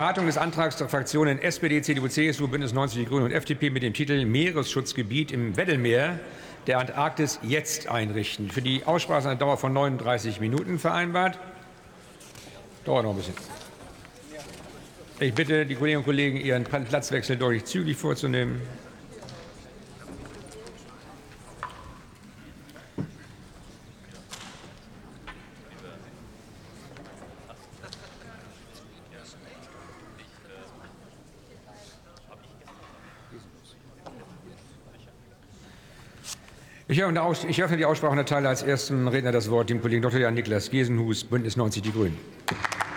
Beratung des Antrags der Fraktionen SPD, CDU, CSU, Bündnis 90 Die Grünen und FDP mit dem Titel Meeresschutzgebiet im Weddellmeer der Antarktis jetzt einrichten. Für die Aussprache ist eine Dauer von 39 Minuten vereinbart. Dauert noch ein bisschen. Ich bitte die Kolleginnen und Kollegen, ihren Platzwechsel deutlich zügig vorzunehmen. Ich öffne die Aussprache und erteile als ersten Redner das Wort dem Kollegen Dr. Jan Niklas Gesenhus, Bündnis 90 Die Grünen.